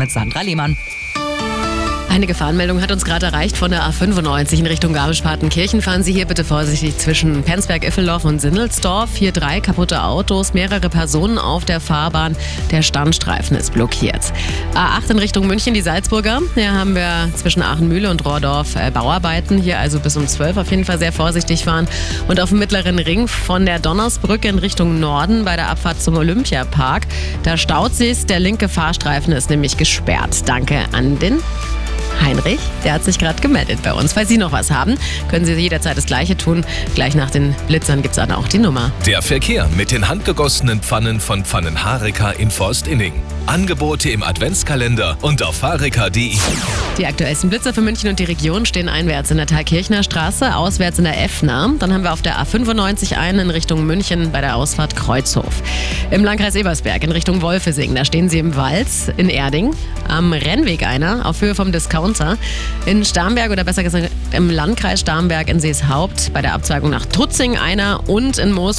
mit Sandra Lehmann. Eine Gefahrenmeldung hat uns gerade erreicht von der A95 in Richtung Garmisch-Partenkirchen. Fahren Sie hier bitte vorsichtig zwischen Penzberg-Iffeldorf und Sinnelsdorf. Hier drei kaputte Autos, mehrere Personen auf der Fahrbahn. Der Standstreifen ist blockiert. A8 in Richtung München, die Salzburger. Hier haben wir zwischen Aachenmühle und Rohrdorf äh, Bauarbeiten. Hier also bis um 12 auf jeden Fall sehr vorsichtig fahren. Und auf dem mittleren Ring von der Donnersbrücke in Richtung Norden bei der Abfahrt zum Olympiapark. Da staut sich's. Der linke Fahrstreifen ist nämlich gesperrt. Danke an den Heinrich, der hat sich gerade gemeldet bei uns. Falls Sie noch was haben, können Sie jederzeit das Gleiche tun. Gleich nach den Blitzern gibt es dann auch die Nummer. Der Verkehr mit den handgegossenen Pfannen von Pfannenhareka in Forstinning. Angebote im Adventskalender und auf hareka.de. Die aktuellsten Blitzer für München und die Region stehen einwärts in der Thalkirchner Straße, auswärts in der Effner. Dann haben wir auf der A95 einen in Richtung München bei der Ausfahrt Kreuzhof. Im Landkreis Ebersberg in Richtung Wolfesing, da stehen Sie im Wald in Erding. Am Rennweg einer auf Höhe vom Discounter. In Starnberg oder besser gesagt im Landkreis Starnberg in Seeshaupt bei der Abzweigung nach Tutzing einer und in Moosburg